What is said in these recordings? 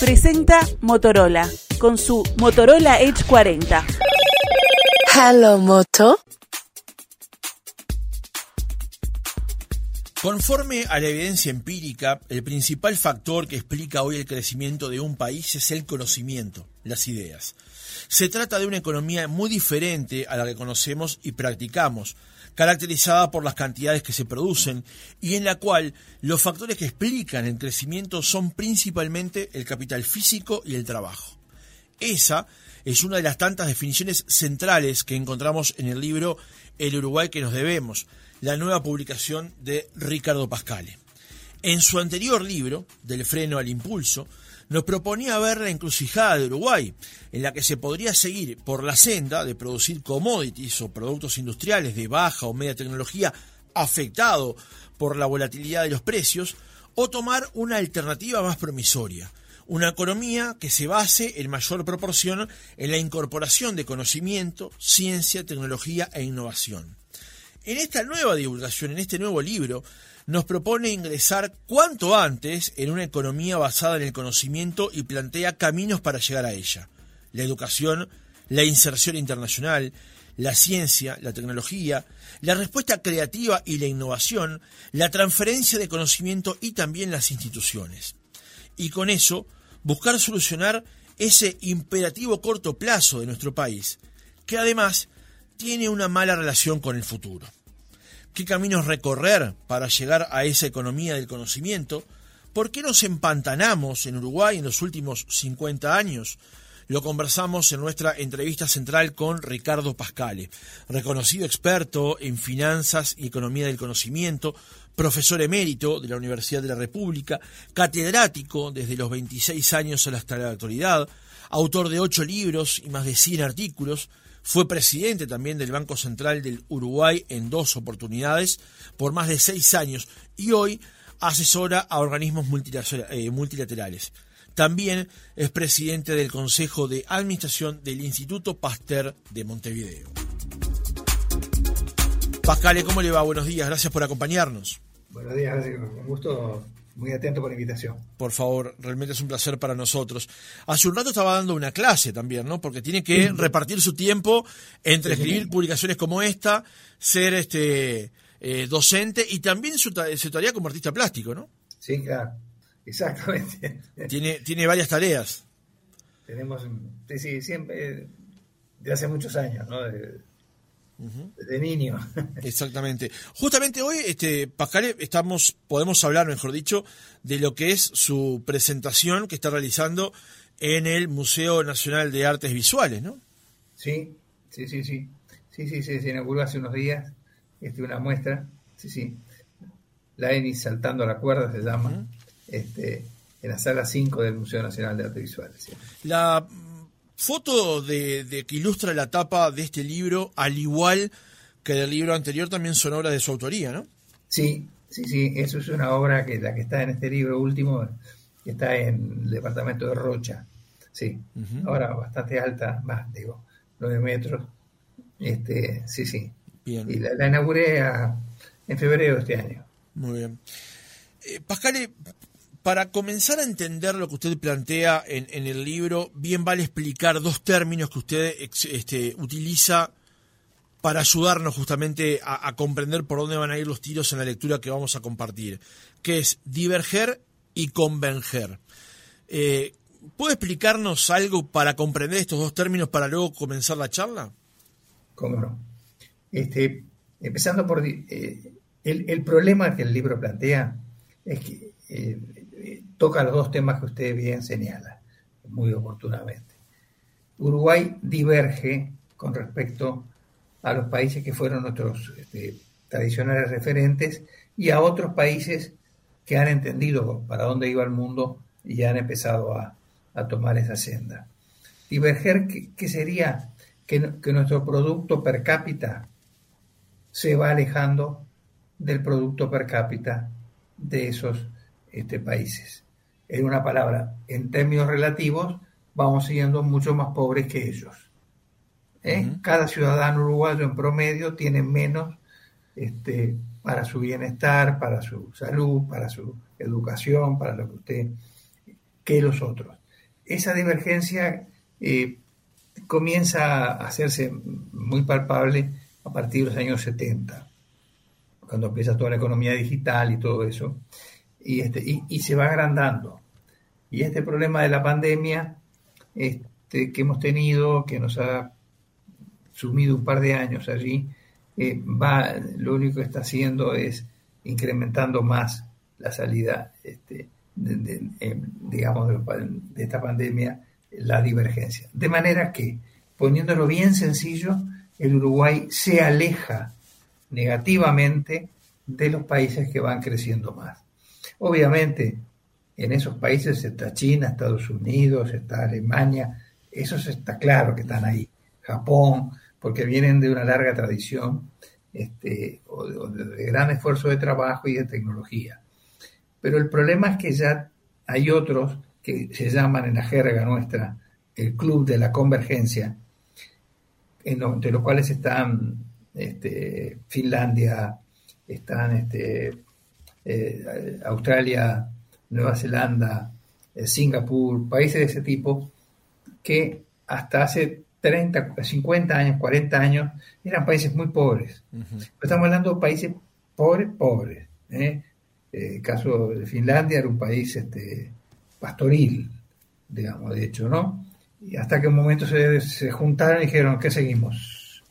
presenta Motorola con su Motorola Edge 40. Hello Moto. Conforme a la evidencia empírica, el principal factor que explica hoy el crecimiento de un país es el conocimiento, las ideas. Se trata de una economía muy diferente a la que conocemos y practicamos, caracterizada por las cantidades que se producen y en la cual los factores que explican el crecimiento son principalmente el capital físico y el trabajo. Esa es una de las tantas definiciones centrales que encontramos en el libro El Uruguay que nos debemos, la nueva publicación de Ricardo Pascale. En su anterior libro, Del freno al impulso, nos proponía ver la encrucijada de Uruguay, en la que se podría seguir por la senda de producir commodities o productos industriales de baja o media tecnología afectado por la volatilidad de los precios, o tomar una alternativa más promisoria, una economía que se base en mayor proporción en la incorporación de conocimiento, ciencia, tecnología e innovación. En esta nueva divulgación, en este nuevo libro, nos propone ingresar cuanto antes en una economía basada en el conocimiento y plantea caminos para llegar a ella. La educación, la inserción internacional, la ciencia, la tecnología, la respuesta creativa y la innovación, la transferencia de conocimiento y también las instituciones. Y con eso, buscar solucionar ese imperativo corto plazo de nuestro país, que además tiene una mala relación con el futuro. ¿Qué caminos recorrer para llegar a esa economía del conocimiento? ¿Por qué nos empantanamos en Uruguay en los últimos 50 años? Lo conversamos en nuestra entrevista central con Ricardo Pascale, reconocido experto en finanzas y economía del conocimiento, profesor emérito de la Universidad de la República, catedrático desde los 26 años hasta la actualidad, autor de ocho libros y más de 100 artículos, fue presidente también del Banco Central del Uruguay en dos oportunidades por más de seis años y hoy asesora a organismos eh, multilaterales. También es presidente del Consejo de Administración del Instituto Pasteur de Montevideo. Pascale, ¿cómo le va? Buenos días, gracias por acompañarnos. Buenos días, con gusto muy atento por la invitación. Por favor, realmente es un placer para nosotros. Hace un rato estaba dando una clase también, ¿no? Porque tiene que repartir su tiempo entre escribir publicaciones como esta, ser este eh, docente y también su, tarea como artista plástico, ¿no? Sí, claro. Exactamente. Tiene, tiene varias tareas. Tenemos, sí, siempre, de hace muchos años, ¿no? de niño. Exactamente. Justamente hoy, este, Pascal, estamos, podemos hablar, mejor dicho, de lo que es su presentación que está realizando en el Museo Nacional de Artes Visuales, ¿no? Sí, sí, sí, sí. Sí, sí, sí, se inauguró hace unos días este, una muestra. Sí, sí. La ENIS saltando la cuerda se llama. este, en la sala 5 del Museo Nacional de Artes Visuales. La foto de, que ilustra la tapa de este libro, al igual que del libro anterior, también son obras de su autoría, ¿no? Sí, sí, sí, eso es una obra que la que está en este libro último, que está en el departamento de Rocha, sí, ahora bastante alta, más, digo, nueve metros, este, sí, sí. Bien. Y la, inauguré en febrero de este año. Muy bien. Eh, Pascal, para comenzar a entender lo que usted plantea en, el libro, bien vale explicar dos términos que usted este, utiliza para ayudarnos justamente a, comprender por dónde van a ir los tiros en la lectura que vamos a compartir, que es diverger y convenger. Eh, ¿Puede explicarnos algo para comprender estos dos términos para luego comenzar la charla? Cómo no. Este, empezando por eh, el, problema que el libro plantea es que eh, toca los dos temas que usted bien señala, muy oportunamente. Uruguay diverge con respecto a los países que fueron nuestros este, tradicionales referentes y a otros países que han entendido para dónde iba el mundo y han empezado a, tomar esa senda. Diverger, ¿qué, sería? Que, que, nuestro producto per cápita se va alejando del producto per cápita de esos este, países en una palabra, en términos relativos, vamos siendo mucho más pobres que ellos. ¿Eh? Cada ciudadano uruguayo en promedio tiene menos este, para su bienestar, para su salud, para su educación, para lo que usted, que los otros. esa divergencia eh, comienza a hacerse muy palpable a partir de los años 70, cuando empieza toda la economía digital y todo eso, y, este, y, se va agrandando. Y este problema de la pandemia este, que hemos tenido, que nos ha sumido un par de años allí, eh, va, lo único que está haciendo es incrementando más la salida, este, de, digamos, de, esta pandemia, la divergencia. De manera que, poniéndolo bien sencillo, el Uruguay se aleja negativamente de los países que van creciendo más. Obviamente, en esos países está China, Estados Unidos, está Alemania, esos está claro que están ahí. Japón, porque vienen de una larga tradición este, de gran esfuerzo de trabajo y de tecnología. Pero el problema es que ya hay otros que se llaman en la jerga nuestra el Club de la Convergencia, entre los cuales están este, Finlandia, están este, eh, Australia, Nueva Zelanda, eh, Singapur, países de ese tipo, que hasta hace 30, 50 años, 40 años, eran países muy pobres. Estamos hablando de países pobres, pobres. ¿eh? El caso de Finlandia era un país este, pastoril, digamos, de hecho, ¿no? Y hasta que un momento se, juntaron y dijeron, ¿qué seguimos?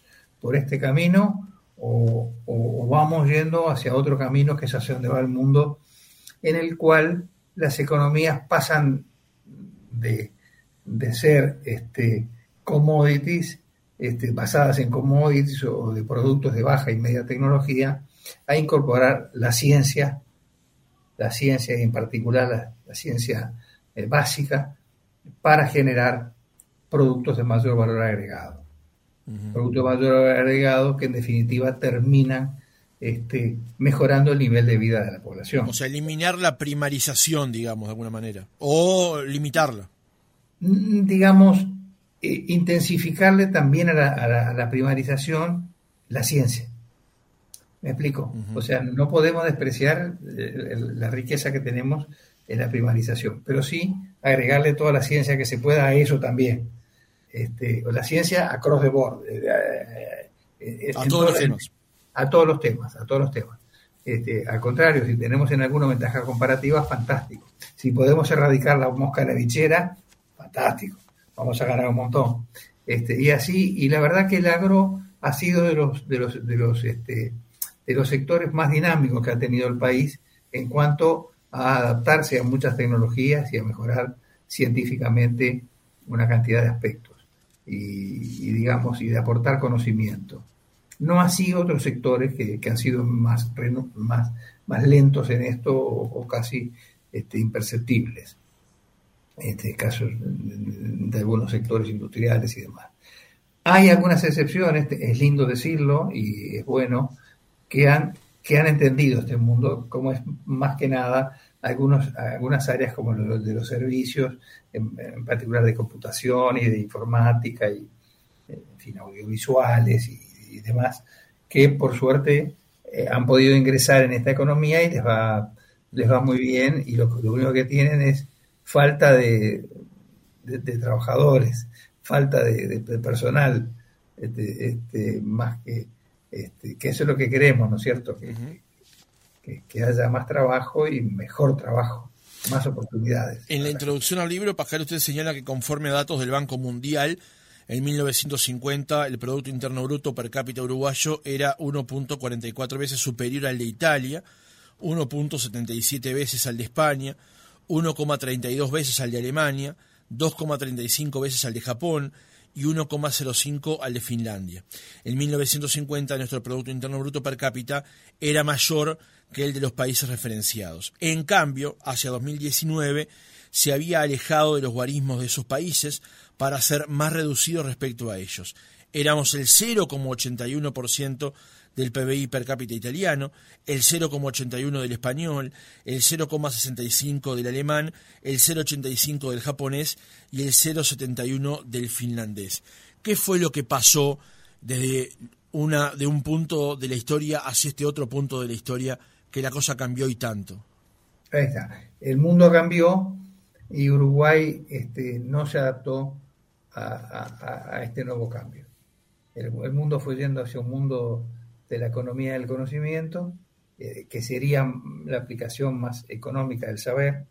¿Por este camino o, vamos yendo hacia otro camino que es hacia donde va el mundo, en el cual las economías pasan de, de ser este, commodities, este, basadas en commodities o de productos de baja y media tecnología, a incorporar la ciencia la ciencia y en particular la, ciencia eh, básica para generar productos de mayor valor agregado. Productos de mayor agregado que en definitiva terminan este, mejorando el nivel de vida de la población. O sea, eliminar la primarización, digamos, de alguna manera, o limitarla. Mm, digamos, eh, intensificarle también a la primarización la ciencia. ¿Me explico? O sea, no podemos despreciar eh, la riqueza que tenemos en la primarización, pero sí agregarle toda la ciencia que se pueda a eso también. Este, la ciencia across the board. Eh, eh, a todos los temas. A todos los temas, a todos los temas. Este, al contrario, si tenemos en alguna ventaja comparativa, fantástico. Si podemos erradicar la mosca de la bichera, fantástico. Vamos a ganar un montón. Este, y así, y la verdad que el agro ha sido de los, de los, de los este, de los sectores más dinámicos que ha tenido el país en cuanto a adaptarse a muchas tecnologías y a mejorar científicamente una cantidad de aspectos y, digamos y de aportar conocimiento. No así otros sectores que, han sido más, más, más lentos en esto o, casi este, imperceptibles. Este caso de algunos sectores industriales y demás. Hay algunas excepciones, es lindo decirlo y es bueno, que han, que han entendido este mundo, como es más que nada algunos, algunas áreas como los de los servicios, en, particular de computación y de informática y en fin, audiovisuales y, demás, que por suerte eh, han podido ingresar en esta economía y les va, les va muy bien y lo, único que tienen es falta de, de, trabajadores, falta de, personal, este, este, más que este, que eso es lo que queremos, ¿no es cierto? Que, que, haya más trabajo y mejor trabajo, más oportunidades. En la introducción al libro, Pascal, usted señala que conforme a datos del Banco Mundial, en 1950 el Producto Interno Bruto per cápita uruguayo era 1.44 veces superior al de Italia, 1.77 veces al de España, 1.32 veces al de Alemania, 2.35 veces al de Japón, y 1,05 al de Finlandia. En 1950 nuestro Producto Interno Bruto per cápita era mayor que el de los países referenciados. En cambio, hacia 2019 se había alejado de los guarismos de esos países para ser más reducido respecto a ellos. Éramos el 0,81% del PBI per cápita italiano, el 0,81 del español, el 0,65 del alemán, el 0,85 del japonés y el 0,71 del finlandés. ¿Qué fue lo que pasó desde una de un punto de la historia hacia este otro punto de la historia que la cosa cambió y tanto? Ahí está. El mundo cambió y Uruguay este, no se adaptó a, este nuevo cambio. El, mundo fue yendo hacia un mundo de la economía del conocimiento, eh, que sería la aplicación más económica del saber,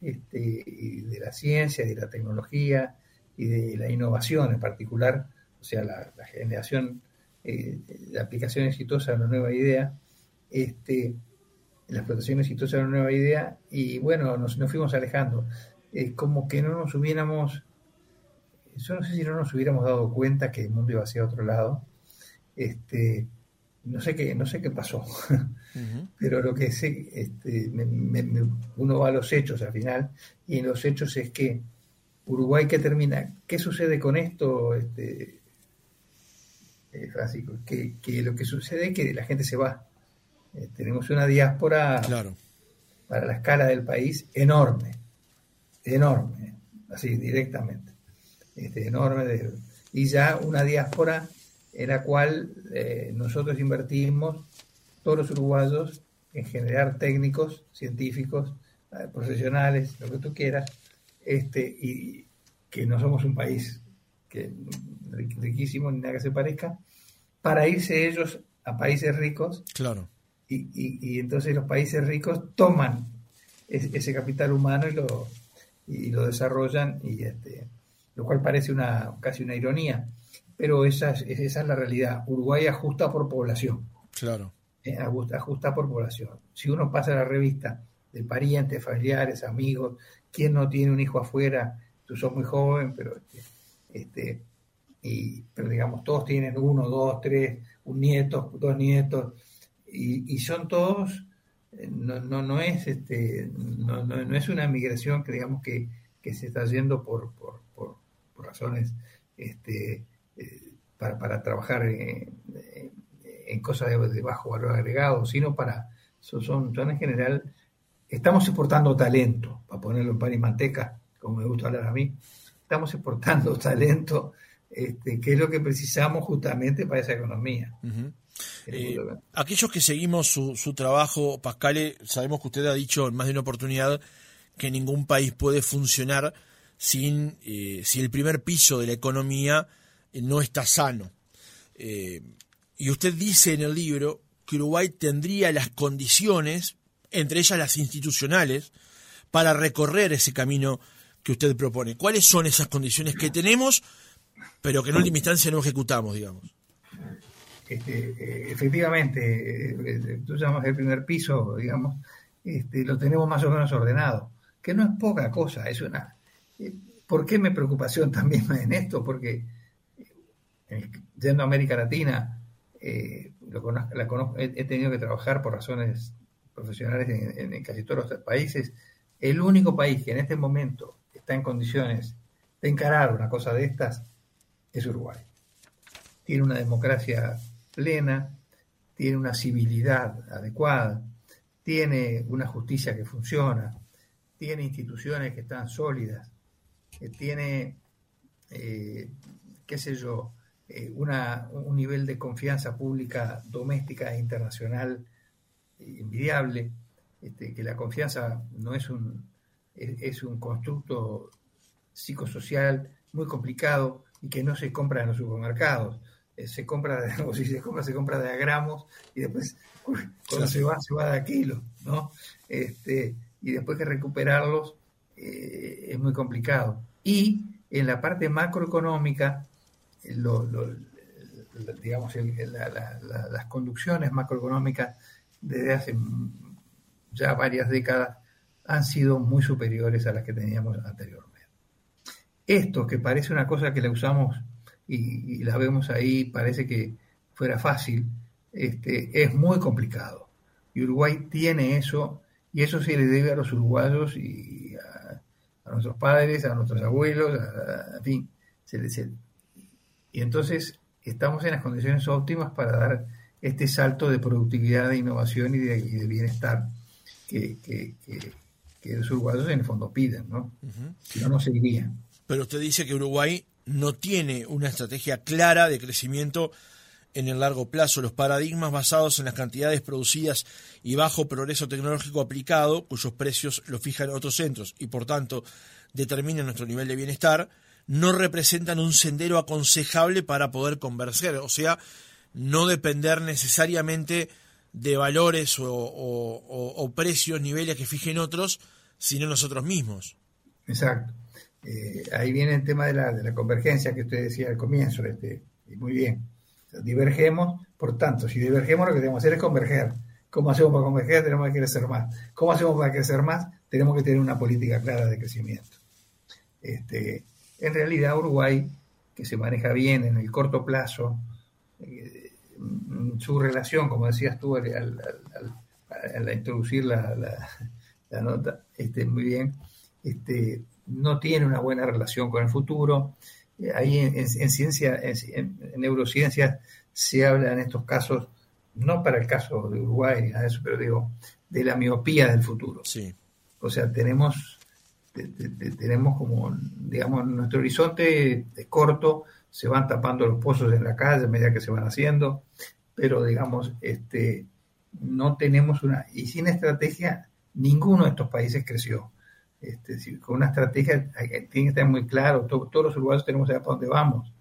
este, y de la ciencia, de la tecnología y de la innovación en particular, o sea, la, generación eh, de aplicación exitosa de una nueva idea, este, la explotación exitosa de una nueva idea, y bueno, nos, fuimos alejando. Es como que no nos hubiéramos, yo no sé si no nos hubiéramos dado cuenta que el mundo iba hacia otro lado. Este, no sé qué, no sé qué pasó, pero lo que sé, este, uno va a los hechos al final, y en los hechos es que Uruguay que termina, ¿qué sucede con esto, este, eh, Francisco? Que, que, lo que sucede es que la gente se va. Eh, tenemos una diáspora claro. para la escala del país enorme, enorme, así directamente, este, enorme, de, y ya una diáspora en la cual eh, nosotros invertimos, todos los uruguayos, en generar técnicos, científicos, eh, profesionales, lo que tú quieras, este, y que no somos un país que, riquísimo ni nada que se parezca, para irse ellos a países ricos. Claro. Y, y, entonces los países ricos toman ese, capital humano y lo, y lo desarrollan, y este, lo cual parece una casi una ironía pero esa es, esa es la realidad. Uruguay ajusta por población. Claro. Eh, ajusta, por población. Si uno pasa la revista de parientes, familiares, amigos, ¿quién no tiene un hijo afuera? Tú sos muy joven, pero este, este y, pero digamos, todos tienen uno, dos, tres, un nieto, dos nietos, y, son todos, eh, no, no, no es este, no, no, es una migración que digamos que, que se está yendo por, por, por, por razones este, para, para, trabajar en, cosas de, bajo valor agregado, sino para, son, son, en general, estamos exportando talento, para ponerlo en pan y manteca, como me gusta hablar a mí, estamos exportando talento, este, que es lo que precisamos justamente para esa economía. Eh, aquellos que seguimos su, su trabajo, Pascal, sabemos que usted ha dicho en más de una oportunidad que ningún país puede funcionar sin eh, si el primer piso de la economía eh, no está sano. Y usted dice en el libro que Uruguay tendría las condiciones, entre ellas las institucionales, para recorrer ese camino que usted propone. ¿Cuáles son esas condiciones que tenemos, pero que en última instancia no ejecutamos, digamos? Este, eh, efectivamente, tú llamas el primer piso, digamos, este, lo tenemos más o menos ordenado, que no es poca cosa, es una... ¿Por qué mi preocupación también en esto? Porque yendo a América Latina, eh, he, tenido que trabajar por razones profesionales en, casi todos los países. El único país que en este momento está en condiciones de encarar una cosa de estas es Uruguay. Tiene una democracia plena, tiene una civilidad adecuada, tiene una justicia que funciona, tiene instituciones que están sólidas, eh, tiene, eh, qué sé yo, eh, un nivel de confianza pública doméstica e internacional envidiable, este, que la confianza no es un, es, un constructo psicosocial muy complicado y que no se compra en los supermercados. Eh, se compra, de, o si se compra, se compra de a gramos y después cuando se va, se va de a kilos, ¿no? Este, y después que recuperarlos eh, es muy complicado. Y en la parte macroeconómica, digamos, las conducciones macroeconómicas desde hace ya varias décadas han sido muy superiores a las que teníamos anteriormente. Esto que parece una cosa que la usamos y, la vemos ahí, parece que fuera fácil, este, es muy complicado. Y Uruguay tiene eso, y eso se le debe a los uruguayos y a, nuestros padres, a nuestros abuelos, a, en fin, se, le, y entonces estamos en las condiciones óptimas para dar este salto de productividad, de innovación y de, bienestar que, que, los uruguayos en el fondo piden, ¿no? Si no, no seguirían. Pero usted dice que Uruguay no tiene una estrategia clara de crecimiento en el largo plazo. Los paradigmas basados en las cantidades producidas y bajo progreso tecnológico aplicado, cuyos precios los fijan otros centros y por tanto determinan nuestro nivel de bienestar, no representan un sendero aconsejable para poder converger, o sea, no depender necesariamente de valores o, precios, niveles que fijen otros, sino nosotros mismos. Exacto. Eh, ahí viene el tema de la, de la, convergencia que usted decía al comienzo, este, y muy bien. Divergemos, por tanto, si divergemos lo que tenemos que hacer es converger. ¿Cómo hacemos para converger? Tenemos que crecer más. ¿Cómo hacemos para crecer más? Tenemos que tener una política clara de crecimiento. Este, en realidad Uruguay, que se maneja bien en el corto plazo, eh, su relación, como decías tú al, introducir la, nota, este, muy bien, este, no tiene una buena relación con el futuro. Eh, ahí en, ciencia, en, neurociencias se habla en estos casos, no para el caso de Uruguay ni nada de eso, pero digo, de la miopía del futuro. Sí. O sea, tenemos tenemos como, digamos, nuestro horizonte es corto, se van tapando los pozos en la calle a medida que se van haciendo, pero digamos, este, no tenemos una, y sin estrategia, ninguno de estos países creció. Este, con una estrategia tiene que estar muy claro, todos los uruguayos tenemos que saber para dónde vamos.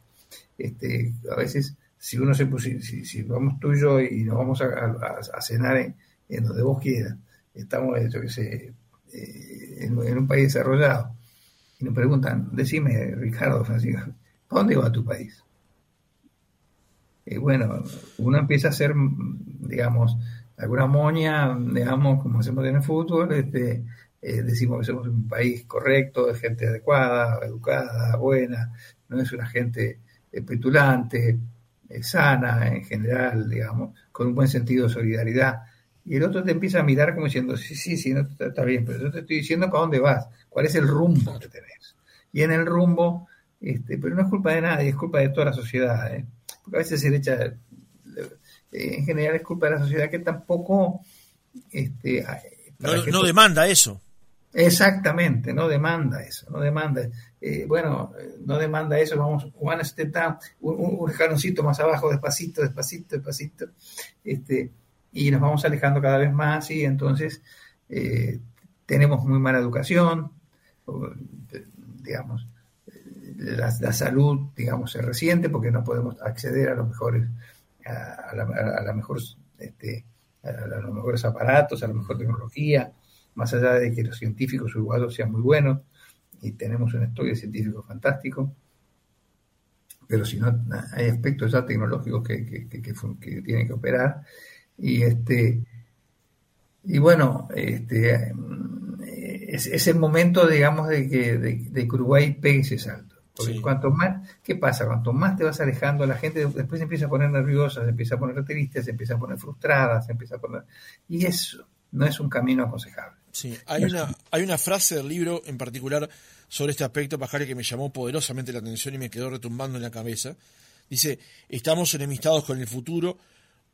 Este, a veces, si uno se si, si, vamos tú y yo y nos vamos a, cenar en, donde vos quieras, estamos, yo que sé, eh, en, un país desarrollado y nos preguntan, decime, Ricardo Francisco, ¿para dónde va tu país? Y bueno, uno empieza a hacer, digamos, alguna moña, digamos, como hacemos en el fútbol, este, eh, decimos que somos un país correcto, de gente adecuada, educada, buena, no es una gente eh, petulante, sana en general, digamos, con un buen sentido de solidaridad y el otro te empieza a mirar como diciendo, sí, sí, sí, no, está bien, pero yo te estoy diciendo para dónde vas, cuál es el rumbo que tenés. Y en el rumbo, este, pero no es culpa de nadie, es culpa de toda la sociedad, ¿eh? porque a veces se le echa, eh, en general es culpa de la sociedad que tampoco... Este, no, demanda eso. Exactamente, no demanda eso, no demanda. Eh, bueno, no demanda eso, vamos, Juan está un, un, un más abajo, despacito, despacito, despacito. Este, y nos vamos alejando cada vez más y entonces eh, tenemos muy mala educación, digamos, la, salud, digamos, se resiente porque no podemos acceder a los mejores, a, la, mejor, este, a los mejores aparatos, a la mejor tecnología, más allá de que los científicos uruguayos sean muy buenos y tenemos un estudio científico fantástico, pero si no hay aspectos ya tecnológicos que, que, que tienen que operar, y este y bueno, este es, el momento, digamos, de que, de, Uruguay pegue ese salto. Porque cuanto más, ¿qué pasa? Cuanto más te vas alejando, la gente después se empieza a poner nerviosa, se empieza a poner triste, se empieza a poner frustrada, se empieza a poner... Y eso no es un camino aconsejable. Sí, hay, una, hay una frase del libro en particular sobre este aspecto, Pajare, que me llamó poderosamente la atención y me quedó retumbando en la cabeza. Dice, estamos enemistados con el futuro,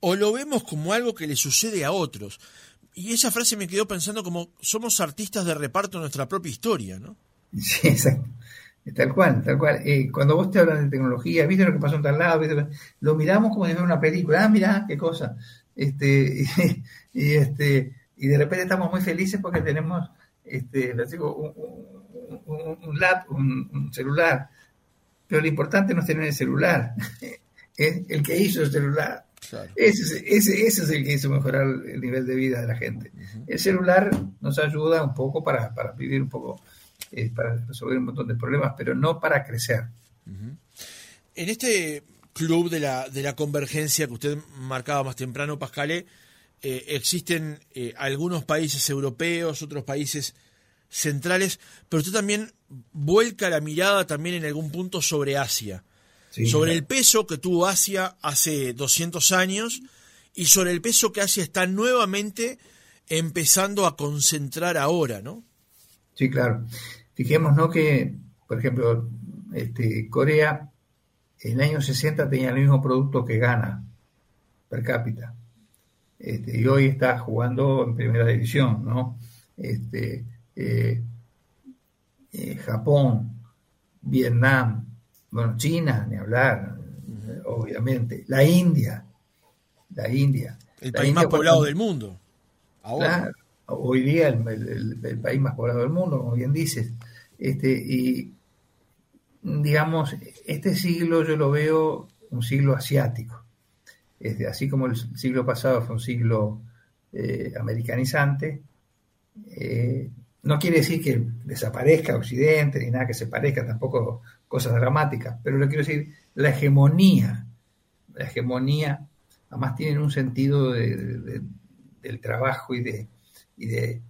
o lo vemos como algo que le sucede a otros. Y esa frase me quedó pensando como somos artistas de reparto de nuestra propia historia, ¿no? Sí, exacto. Tal cual, tal cual. Eh, cuando vos te hablas de tecnología, viste lo que pasó en tal lado, lo miramos como si fuera una película. Ah, mira, qué cosa. Este, y, este, y de repente estamos muy felices porque tenemos este, digo, un, un, un celular. Pero lo importante no es tener el celular, es el que hizo el celular. Ese, ese, ese, es el que hizo mejorar el nivel de vida de la gente. El celular nos ayuda un poco para, para vivir un poco, eh, para resolver un montón de problemas, pero no para crecer. En este club de la, de la convergencia que usted marcaba más temprano, Pascale, eh, existen eh, algunos países europeos, otros países centrales, pero usted también vuelca la mirada también en algún punto sobre Asia sobre el peso que tuvo Asia hace 200 años y sobre el peso que Asia está nuevamente empezando a concentrar ahora, ¿no? Sí, claro. Fijémonos que, por ejemplo, este, Corea en el año 60 tenía el mismo producto que Ghana per cápita. Este, y hoy está jugando en primera división, ¿no? Este, eh, eh, Japón, Vietnam, bueno, China, ni hablar, obviamente. La India, la India. El país más poblado del mundo. Ahora. hoy día el, país más poblado del mundo, como bien dices. Este, y digamos, este siglo yo lo veo un siglo asiático. Así como el siglo pasado fue un siglo eh, americanizante, eh, no quiere decir que desaparezca Occidente ni nada que se parezca, tampoco cosas dramáticas, pero lo quiero decir, la hegemonía, la hegemonía, además tienen un sentido del trabajo y de, y de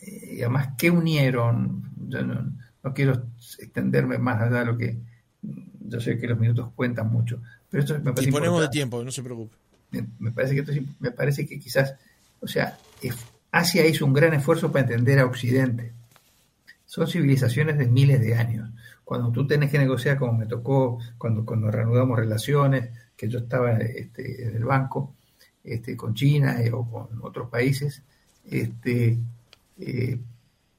eh, además qué unieron, yo no, quiero extenderme más allá de lo que, yo sé que los minutos cuentan mucho, pero esto me parece... Y ponemos de tiempo, no se preocupe. Me, parece que esto, me parece que quizás, o sea, Asia hizo un gran esfuerzo para entender a Occidente. Son civilizaciones de miles de años. Cuando tú tenés que negociar, como me tocó cuando, cuando reanudamos relaciones, que yo estaba este, en el banco, este, con China eh, o con otros países, este, eh,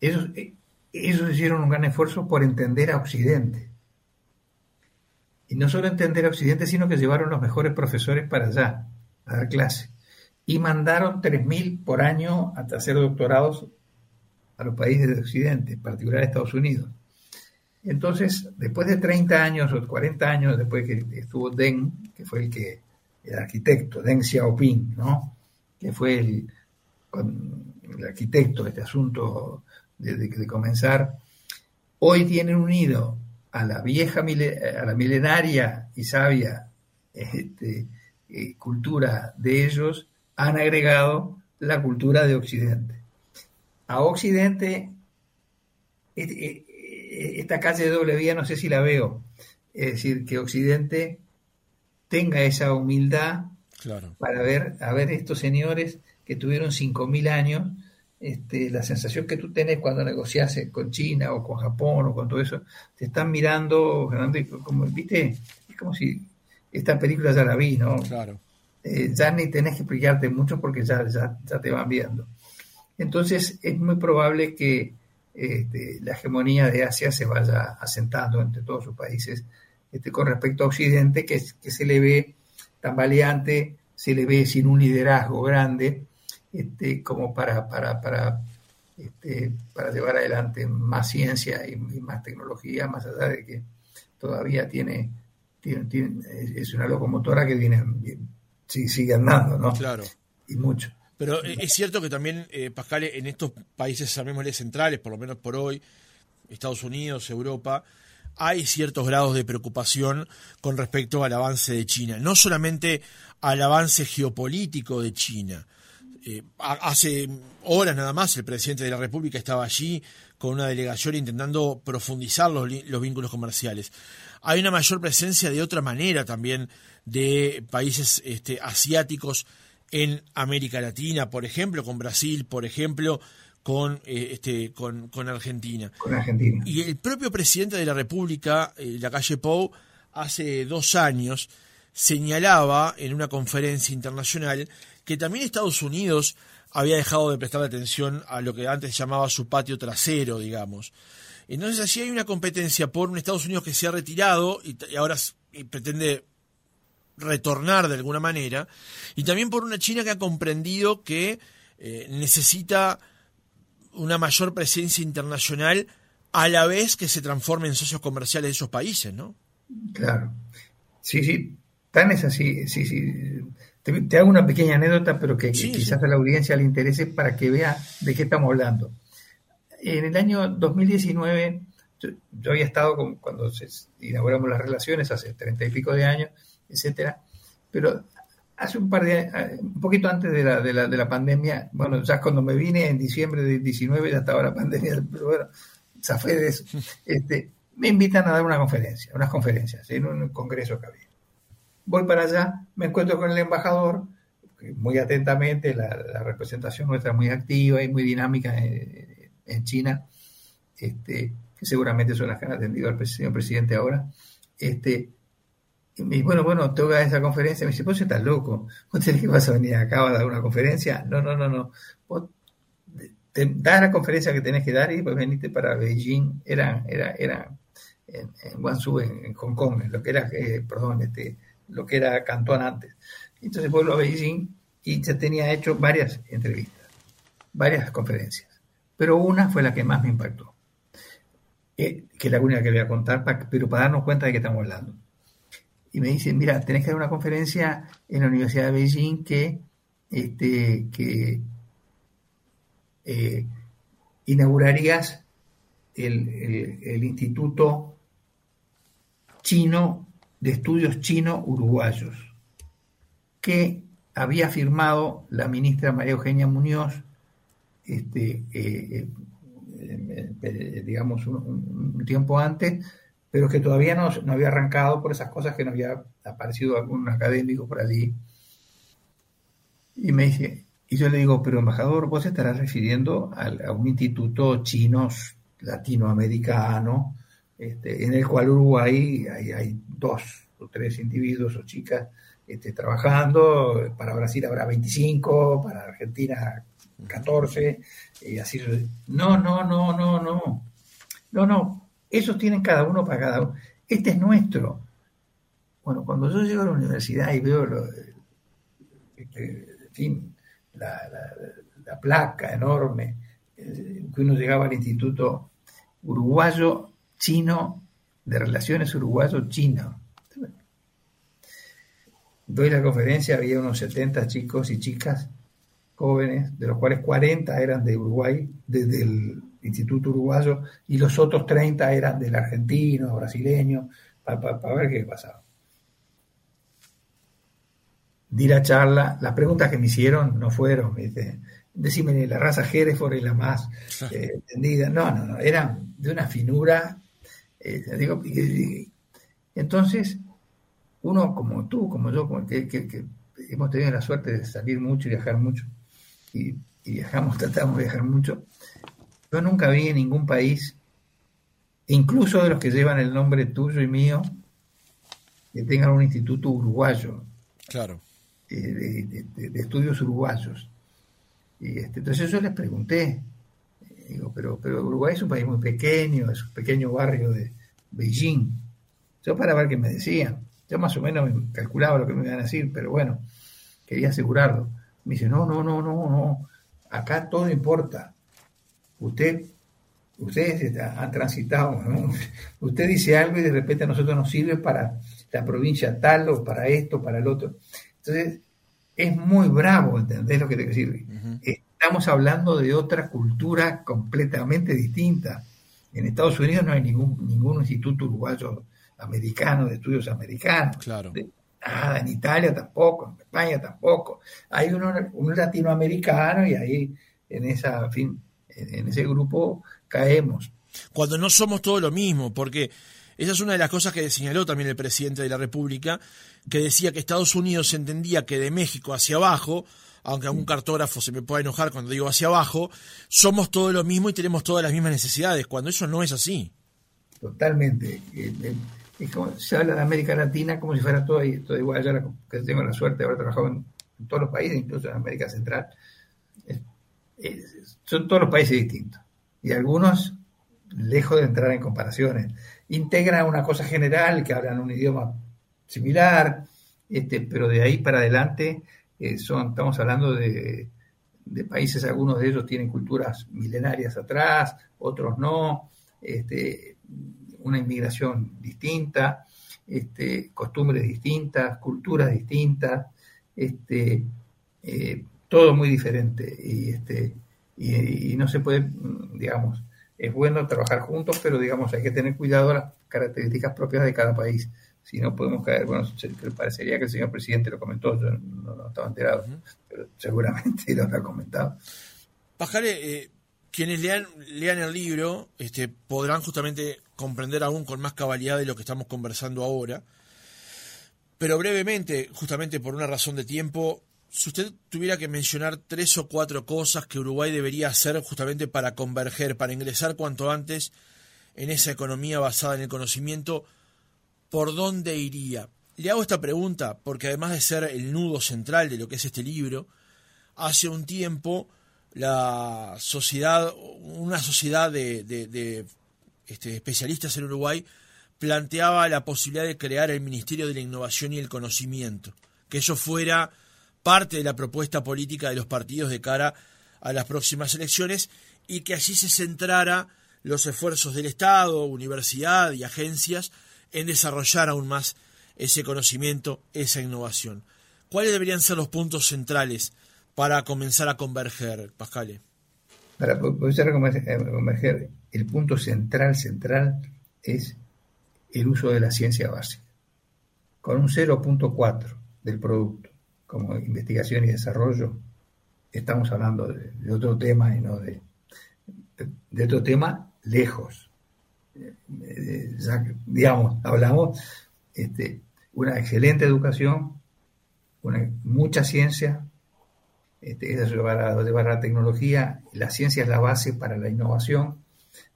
ellos, eh, ellos hicieron un gran esfuerzo por entender a Occidente. Y no solo entender a Occidente, sino que llevaron los mejores profesores para allá, a dar clase y mandaron 3.000 por año a hacer doctorados a los países de Occidente, en particular a Estados Unidos. Entonces, después de 30 años o 40 años, después que estuvo Deng, que fue el que el arquitecto, Deng Xiaoping, ¿no? que fue el, el arquitecto de este asunto de, comenzar, hoy tienen unido a la vieja, a la milenaria y sabia este, eh, cultura de ellos han agregado la cultura de Occidente. A Occidente, esta calle de doble vía no sé si la veo. Es decir, que Occidente tenga esa humildad para ver a ver estos señores que tuvieron 5.000 años, este, la sensación que tú tenés cuando negocias con China o con Japón o con todo eso, te están mirando, como, viste, es como si esta película ya la vi, ¿no? Claro eh, ya ni tenés que explicarte mucho porque ya, ya, te van viendo. Entonces es muy probable que este, la hegemonía de Asia se vaya asentando entre todos sus países este, con respecto a Occidente, que, que se le ve tambaleante, se le ve sin un liderazgo grande, este, como para, para, para, este, para llevar adelante más ciencia y, más tecnología, más allá de que todavía tiene, tiene, es una locomotora que viene sí, sigue andando, ¿no? Claro. Y mucho. Pero eh, es cierto que también, eh, Pascal, en estos países, llamémosle centrales, por lo menos por hoy, Estados Unidos, Europa, hay ciertos grados de preocupación con respecto al avance de China. No solamente al avance geopolítico de China. Eh, hace horas nada más el presidente de la República estaba allí con una delegación intentando profundizar los, los vínculos comerciales. Hay una mayor presencia de otra manera también de países este, asiáticos en América Latina, por ejemplo, con Brasil, por ejemplo, con, eh, este, con, Argentina. Con Argentina. Y el propio presidente de la República, eh, la calle Pou, hace dos años señalaba en una conferencia internacional que también Estados Unidos había dejado de prestar atención a lo que antes llamaba su patio trasero, digamos. Entonces allí hay una competencia por un Estados Unidos que se ha retirado y, ahora pretende retornar de alguna manera, y también por una China que ha comprendido que eh, necesita una mayor presencia internacional a la vez que se transforme en socios comerciales de esos países, ¿no? Claro. Sí, sí, tan es así, sí, sí. Te, hago una pequeña anécdota, pero que, quizás a la audiencia le interese para que vea de qué estamos hablando. En el año 2019, yo, había estado cuando inauguramos las relaciones hace treinta y pico de años, etcétera. Pero hace un par de un poquito antes de la, de la, de la pandemia, bueno, ya cuando me vine en diciembre de 19 ya estaba la pandemia, pero bueno, zafé de eso. Este, me invitan a dar una conferencia, unas conferencias en un congreso que había. Voy para allá, me encuentro con el embajador, muy atentamente, la, representación nuestra muy activa y muy dinámica en, China, este, que seguramente son las que han atendido al señor presidente ahora. Este, y bueno, bueno, tengo que dar esa conferencia. Me dice, vos estás loco. ¿Vos tenés que vas a venir acá a dar una conferencia? No, no, no, no. Vos te das la conferencia que tenés que dar y después veniste para Beijing. Era, era, era en, Guangzhou, en, Hong Kong, en lo que era, eh, perdón, este, lo que era Cantón antes. Entonces vuelvo a Beijing y se tenía hecho varias entrevistas, varias conferencias, pero una fue la que más me impactó, eh, que es la única que voy a contar, pero para darnos cuenta de qué estamos hablando. Y me dicen, mira, tenés que dar una conferencia en la Universidad de Beijing que, este, que eh, inaugurarías el, el Instituto Chino de Estudios Chino-Uruguayos, que había firmado la ministra María Eugenia Muñoz, este, eh, eh, eh, digamos, un, tiempo antes, pero que todavía no, había arrancado por esas cosas que no había aparecido algún académico por allí. Y me dice, y yo le digo, pero embajador, vos estarás refiriendo a, un instituto chino latinoamericano este, en el cual Uruguay hay, dos o tres individuos o chicas este, trabajando, para Brasil habrá 25, para Argentina 14, y así. No, no, no, no, no. No, no. Esos tienen cada uno para cada uno. Este es nuestro. Bueno, cuando yo llego a la universidad y veo este, la, la, placa enorme, eh, que uno llegaba al Instituto Uruguayo chino, de relaciones uruguayo-chino. Doy la conferencia, había unos 70 chicos y chicas jóvenes, de los cuales 40 eran de Uruguay, desde el Instituto Uruguayo, y los otros 30 eran del argentino, brasileño, para ver qué pasaba. Di la charla, las preguntas que me hicieron no fueron, ¿viste? decime, la raza Hereford es la más eh, entendida. No, no, no, eran de una finura eh, entonces, uno como tú, como yo, como que, hemos tenido la suerte de salir mucho y viajar mucho, y, viajamos, tratamos de viajar mucho, yo nunca vi en ningún país, incluso de los que llevan el nombre tuyo y mío, que tengan un instituto uruguayo. Claro. Eh, de, estudios uruguayos. Y este, entonces yo les pregunté, Digo, pero, pero Uruguay es un país muy pequeño, es un pequeño barrio de Beijing. Yo para ver qué me decían. Yo más o menos calculaba lo que me iban a decir, pero bueno, quería asegurarlo. Me dice, no, no, no, no, no. Acá todo importa. Usted, ustedes han transitado, usted dice algo y de repente a nosotros nos sirve para la provincia tal o para esto, para el otro. Entonces, es muy bravo, ¿entendés lo que te quiero decir? Estamos hablando de otra cultura completamente distinta. En Estados Unidos no hay ningún, ningún instituto uruguayo americano de estudios americanos. Claro. nada, en Italia tampoco, en España tampoco. Hay uno, un latinoamericano y ahí en esa, fin, en ese grupo caemos. Cuando no somos todo lo mismo, porque esa es una de las cosas que señaló también el presidente de la República, que decía que Estados Unidos entendía que de México hacia abajo aunque algún cartógrafo se me pueda enojar cuando digo hacia abajo, somos todo lo mismo y tenemos todas las mismas necesidades, cuando eso no es así. Totalmente. Eh, eh, como, se habla de América Latina como si fuera todo, todo igual. Yo que tengo la suerte de haber trabajado en, todos los países, incluso en América Central, son todos los países distintos. Y algunos, lejos de entrar en comparaciones, integran una cosa general, que hablan un idioma similar, este, pero de ahí para adelante eh, son, estamos hablando de, países, algunos de ellos tienen culturas milenarias atrás, otros no, este, una inmigración distinta, este, costumbres distintas, culturas distintas, este, eh, todo muy diferente y, este, y, no se puede, digamos, es bueno trabajar juntos, pero digamos hay que tener cuidado las características propias de cada país si no podemos caer, bueno, parecería que el señor presidente lo comentó, yo no, estaba enterado, pero seguramente lo habrá comentado. Pajare, eh, quienes lean, lean el libro este, podrán justamente comprender aún con más cabalidad de lo que estamos conversando ahora, pero brevemente, justamente por una razón de tiempo, si usted tuviera que mencionar tres o cuatro cosas que Uruguay debería hacer justamente para converger, para ingresar cuanto antes en esa economía basada en el conocimiento, por dónde iría. Le hago esta pregunta porque además de ser el nudo central de lo que es este libro, hace un tiempo la sociedad, una sociedad de, este, especialistas en Uruguay, planteaba la posibilidad de crear el Ministerio de la Innovación y el Conocimiento, que eso fuera parte de la propuesta política de los partidos de cara a las próximas elecciones y que allí se centrara los esfuerzos del Estado, universidad y agencias en desarrollar aún más ese conocimiento, esa innovación. ¿Cuáles deberían ser los puntos centrales para comenzar a converger, Pascal? Para comenzar a converger, el punto central, central, es el uso de la ciencia básica, con un 0.4 del producto como investigación y desarrollo, estamos hablando de, otro tema y no de, otro tema lejos. Eh, digamos, hablamos este, una excelente educación, mucha ciencia, este, eso llevará, a la tecnología, la ciencia es la base para la innovación.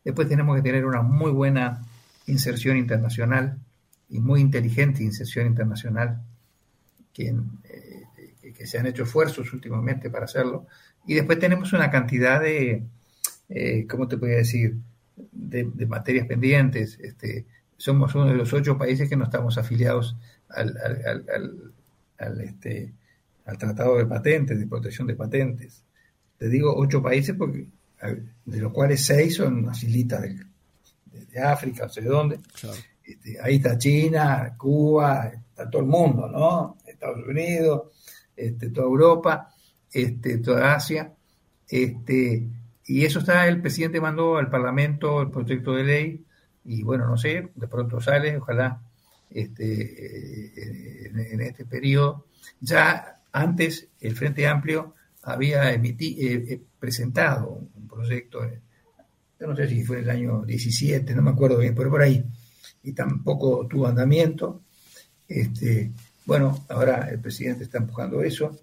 Después tenemos que tener una muy buena inserción internacional y muy inteligente inserción internacional, que, eh, que, se han hecho esfuerzos últimamente para hacerlo. Y después tenemos una cantidad de, eh, ¿cómo te podría decir?, de, materias pendientes. Este, somos uno de los ocho países que no estamos afiliados al, al, este, al Tratado de Patentes, de protección de patentes. Te digo ocho países porque de los cuales seis son las islitas de, de, África, no sé de dónde. Este, ahí está China, Cuba, está todo el mundo, ¿no? Estados Unidos, este, toda Europa, este, toda Asia. Este, y eso está, el presidente mandó al Parlamento el proyecto de ley y bueno, no sé, de pronto sale, ojalá este, eh, en, este periodo. Ya antes el Frente Amplio había emitido, eh, eh, presentado un proyecto, yo no sé si fue en el año 17, no me acuerdo bien, pero por ahí, y tampoco tuvo andamiento. Este, bueno, ahora el presidente está empujando eso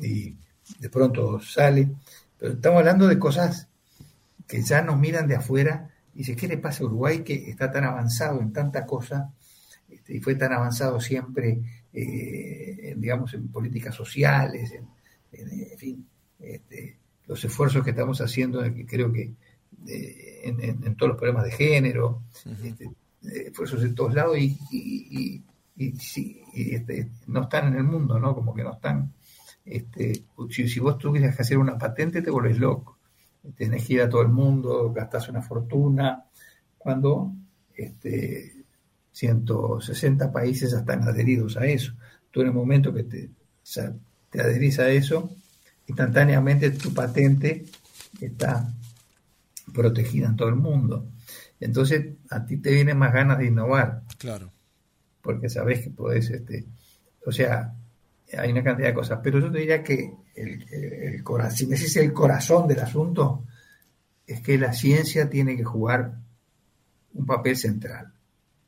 y de pronto sale, pero estamos hablando de cosas que ya nos miran de afuera y dice, ¿qué le pasa a Uruguay que está tan avanzado en tanta cosa este, y fue tan avanzado siempre, eh, digamos, en políticas sociales, en, fin, este, los esfuerzos que estamos haciendo, creo que en, todos los problemas de género, este, esfuerzos de todos lados y, y, no están en el mundo, ¿no? Como que no están. Este, si, vos tuvieras que hacer una patente, te volvés loco. Tenés que ir a todo el mundo, gastás una fortuna. Cuando este, 160 países están adheridos a eso. Tú en el momento que te, te adherís a eso, instantáneamente tu patente está protegida en todo el mundo. Entonces a ti te vienen más ganas de innovar. Claro. Porque sabes que podés, este, o sea, hay una cantidad de cosas. Pero yo te diría que el, el, corazón, si me decís el corazón del asunto, es que la ciencia tiene que jugar un papel central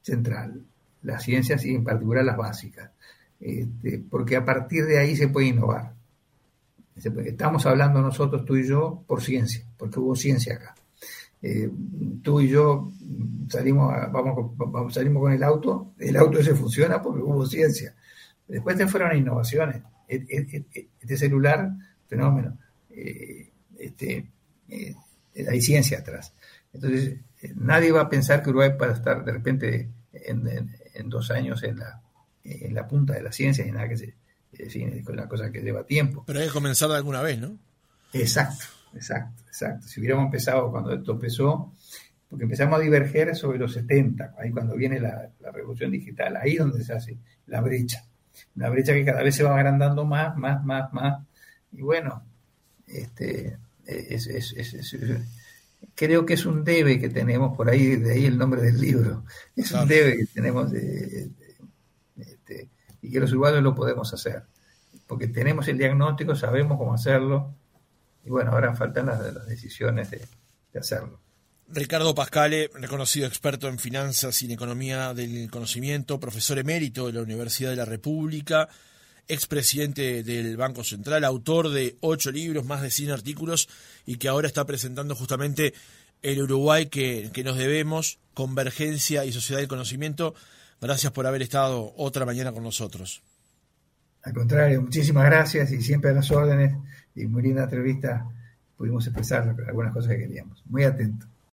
central, las ciencias y en particular las básicas, este, porque a partir de ahí se puede innovar. Estamos hablando nosotros, tú y yo, por ciencia, porque hubo ciencia acá. Eh, tú y yo salimos, vamos, salimos con el auto, el auto ese funciona porque hubo ciencia. Después te fueron innovaciones. E, e, e, este celular, fenómeno, eh, este, eh, hay ciencia atrás. Entonces, nadie va a pensar que Uruguay pueda estar de repente en, dos años en la, en la punta de la ciencia y nada que se, es una cosa que lleva tiempo. Pero hay que comenzar de alguna vez, ¿no? Exacto, exacto, exacto. Si hubiéramos empezado cuando esto empezó, porque empezamos a diverger sobre los 70, ahí cuando viene la, revolución digital, ahí donde se hace la brecha. Una brecha que cada vez se va agrandando más, más, más, más. Y bueno, este, es, es, creo que es un debe que tenemos por ahí, de ahí el nombre del libro, es un debe que tenemos de, este, y que los uruguayos lo podemos hacer, porque tenemos el diagnóstico, sabemos cómo hacerlo, y bueno, ahora faltan las, decisiones de, hacerlo. Ricardo Pascale, reconocido experto en finanzas y en economía del conocimiento, profesor emérito de la Universidad de la República, expresidente del Banco Central, autor de ocho libros, más de 100 artículos y que ahora está presentando justamente el Uruguay que, que nos debemos, Convergencia y Sociedad del Conocimiento. Gracias por haber estado otra mañana con nosotros. Al contrario, muchísimas gracias y siempre a las órdenes y muy linda entrevista pudimos expresar algunas cosas que queríamos. Muy atento.